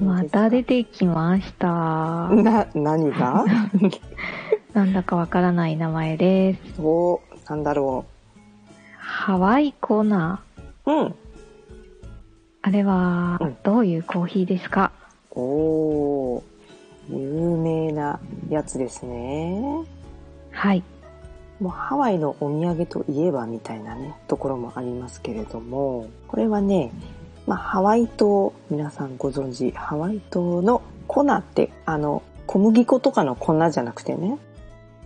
また出てきました。な何が？なんだかわからない名前です。おなんだろハワイコーナううん。ーあれはうん。どういうコーヒーですか、おー、有名なやつですね。はい。もうハワイのお土産といえばみたいなね、ところもありますけれども、これはね、まあハワイ島、皆さんご存知、ハワイ島の粉って、あの、小麦粉とかの粉じゃなくてね、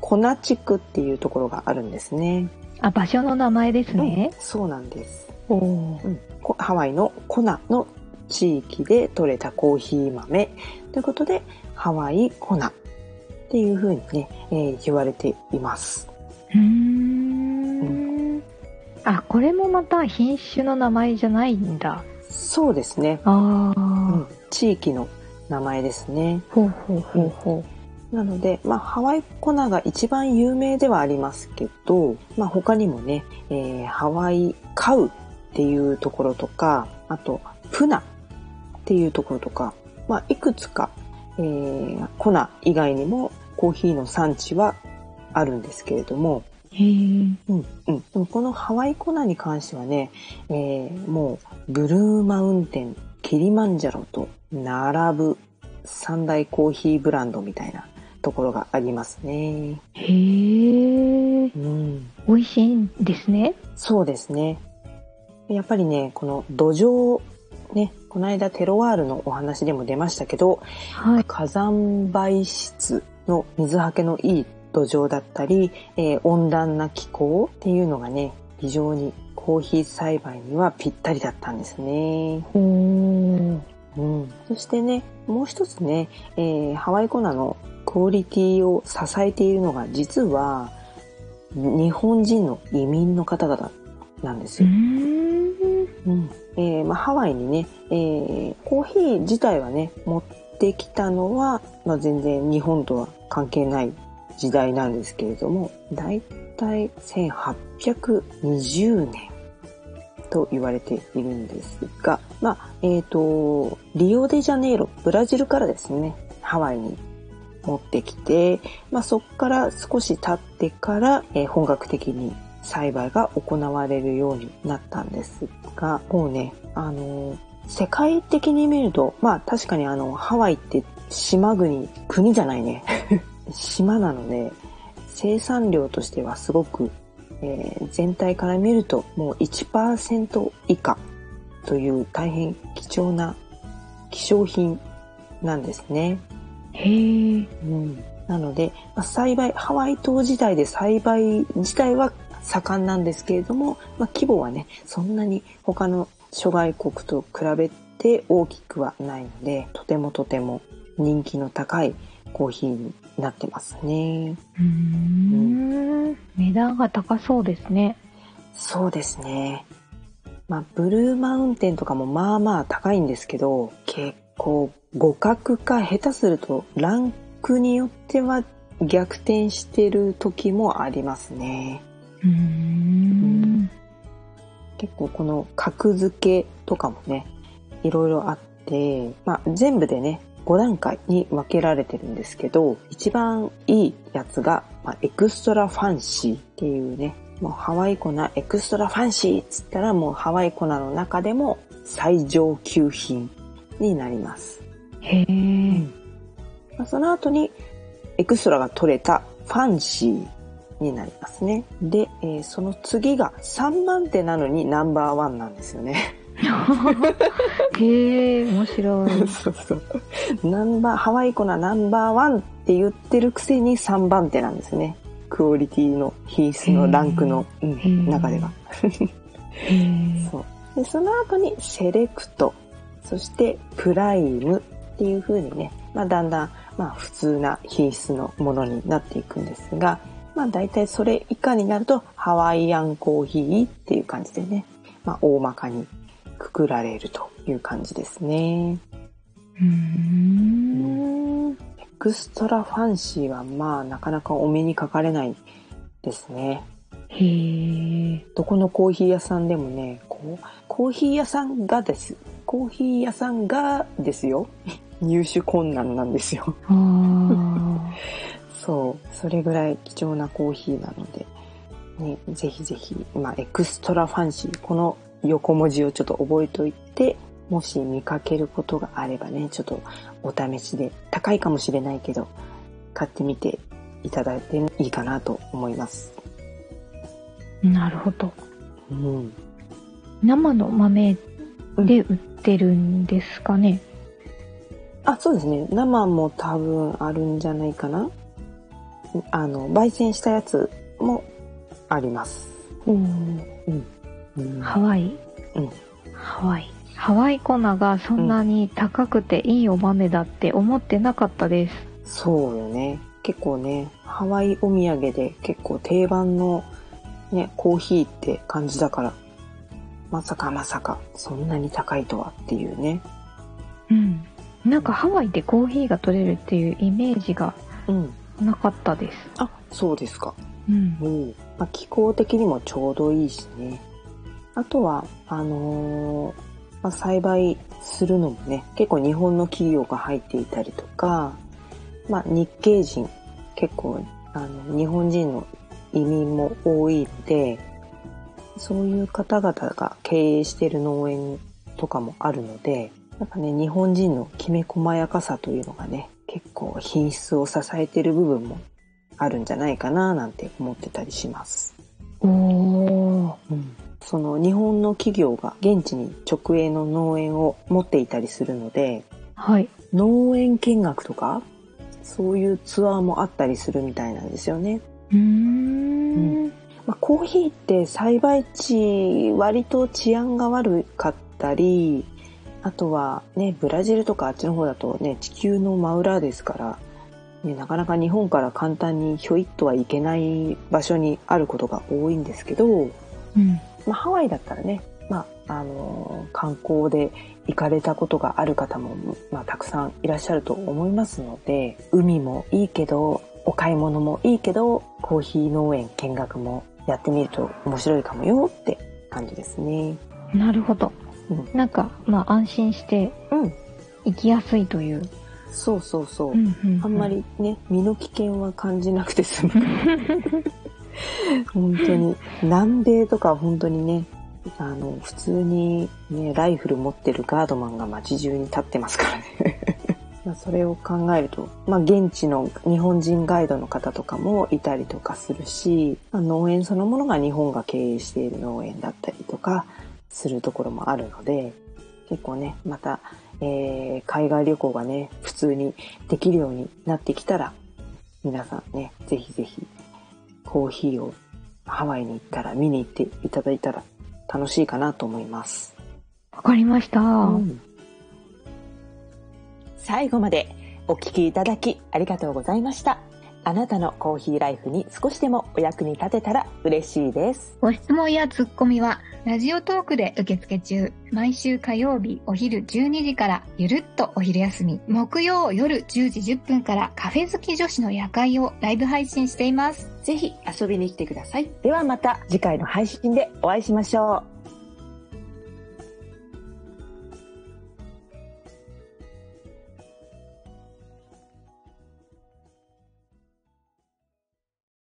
粉地区っていうところがあるんですね。あ場所の名前ですね。うん、そうなんです。うん、こハワイの粉の地域で採れたコーヒー豆。ということでハワイ粉っていうふうにね、えー言われています。うーん。あこれもまた品種の名前じゃないんだそうですね。ああ、うん、地域の名前ですね。ほうほうほうほなので、まあ、ハワイ粉が一番有名ではありますけど、まあ、他にもね、えーハワイカウっていうところとか、あと、プナっていうところとか、まあ、いくつか、えー粉以外にもコーヒーの産地はあるんですけれども、うへえうんうん、でもこのハワイ粉に関してはね、えーもうブルーマウンテン、キリマンジャロと並ぶ三大コーヒーブランドみたいなところがありますね。へえうん、美味しいんですね。そうですね。やっぱりね、この土壌、ね、この間テロワールのお話でも出ましたけど、はい。火山灰質の水はけのいい土壌だったり、えー温暖な気候っていうのがね、非常にコーヒー栽培にはぴったりだったんですね。うん、そしてね、もう一つね、えーハワイコナのクオリティを支えているのが実は日本人の移民の方々なんですよ。んうんえーまあ、ハワイにね、えーコーヒー自体はね、持ってきたのは、まあ、全然日本とは関係ない時代なんですけれども、だいたい1820年と言われているんですが、まあ、えっ、と、リオデジャネイロ、ブラジルからですね、ハワイに持ってきて、まあ、そこから少し経ってから、えー本格的に栽培が行われるようになったんですが、もうね、あの、世界的に見ると、まあ確かにあの、ハワイって島国、国じゃないね。島なので、生産量としてはすごく、えー全体から見るともう1%以下という大変貴重な希少品なんですね。へえうん、なので、まあ栽培、ハワイ島自体で栽培自体は盛んなんですけれども、まあ、規模はね、そんなに他の諸外国と比べて大きくはないので、とてもとても人気の高いコーヒーになってますね。うーん値段が高そうですねそうですね。まあ、ブルーマウンテンとかもまあまあ高いんですけど、結構互角か下手するとランクによっては逆転してる時もありますね。うーん結構この格付けとかもね、いろいろあって、まあ全部でね、5段階に分けられてるんですけど、一番いいやつが、まあ、 Extra Fancy っていうね、もうハワイコナ Extra ファンシーっつったらもうハワイ粉の中でも最上級品になります。へえまあその後にエクストラが取れたファンシーになりますね。で、えーその次が3番手なのにナンバーワンなんですよね。へえ、面白い。そうそう。ナンバー、ハワイコナナンバーワンって言ってるくせに3番手なんですね。クオリティの品質のランクの、うんー中では。そう。で、その後にセレクト、そしてプライムっていう風にね、まあだんだん、まあ普通な品質のものになっていくんですが、まあ大体それ以下になるとハワイアンコーヒーっていう感じでね、まあ大まかにくくられるという感じですね。うーん。 Extra Fancy はまあなかなかお目にかかれないですね。へえ。どこのコーヒー屋さんでもね、こう、コーヒー屋さんがです。コーヒー屋さんがですよ。入手困難なんですよ。そう。それぐらい貴重なコーヒーなので、ね、ぜひぜひ、まあ、 Extra Fancy、この横文字をちょっと覚えておいて、もし見かけることがあればね、ちょっとお試しで、高いかもしれないけど、買ってみていただいていいかなと思います。なるほど。うん。生の豆で売ってるんですかね？あ、そうですね。生も多分あるんじゃないかな。あの、焙煎したやつもあります。おお。うんハワイ？うんハワイ。ハワイ粉がそんなに高くていいお豆だって思ってなかったです。そうよね。結構ね、ハワイお土産で結構定番のね、コーヒーって感じだから、まさかまさかそんなに高いとはっていうね。うん。なんかハワイでコーヒーが取れるっていうイメージがうん。なかったです。あ、そうですか。うん。うん。まあ、気候的にもちょうどいいしね。あとは、あのーまあ、栽培するのもね、結構日本の企業が入っていたりとか、まあ、日系人、結構、あの、日本人の移民も多いので、そういう方々が経営している農園とかもあるので、やっぱね、日本人のきめ細やかさというのがね、結構品質を支えている部分もあるんじゃないかななんて思ってたりします。おー。その日本の企業が現地に直営の農園を持っていたりするので、はい。農園見学とか、そういうツアーもあったりするみたいなんですよね。うーん。まあ、コーヒーって栽培地割と治安が悪かったり、あとはね、ブラジルとかあっちの方だとね、地球の真裏ですから、ね、なかなか日本から簡単にひょいっとはいけない場所にあることが多いんですけど、うん。まあ、ハワイだったらね、まあ、あのー観光で行かれたことがある方も、まあ、たくさんいらっしゃると思いますので、海もいいけど、お買い物もいいけど、コーヒー農園見学もやってみると面白いかもよって感じですね。なるほど。うんなんか、まあ安心してうん。行きやすいという。そうそうそう。んうんあんま。りね、身の危険は感じなくて済む。本当に。南米とか本当にね、あの、普通にね、ライフル持ってるガードマンが街中に立ってますからね。まあそれを考えると、まあ現地の日本人ガイドの方とかもいたりとかするし、まあ、農園そのものが日本が経営している農園だったりとかするところもあるので、結構ね、また、えー海外旅行がね、普通にできるようになってきたら、皆さんね、ぜひぜひ、コーヒーをハワイに行ったら見に行っていただいたら楽しいかなと思います。わかりました。最後までお聞きいただきありがとうございました。あなたのコーヒーライフに少しでもお役に立てたら嬉しいです。ご質問やツッコミは、ラジオトークで受付中。毎週火曜日お昼12時から、ゆるっとお昼休み。木曜夜10時10分から、カフェ好き女子の夜会をライブ配信しています。ぜひ遊びに来てください。ではまた次回の配信でお会いしましょう。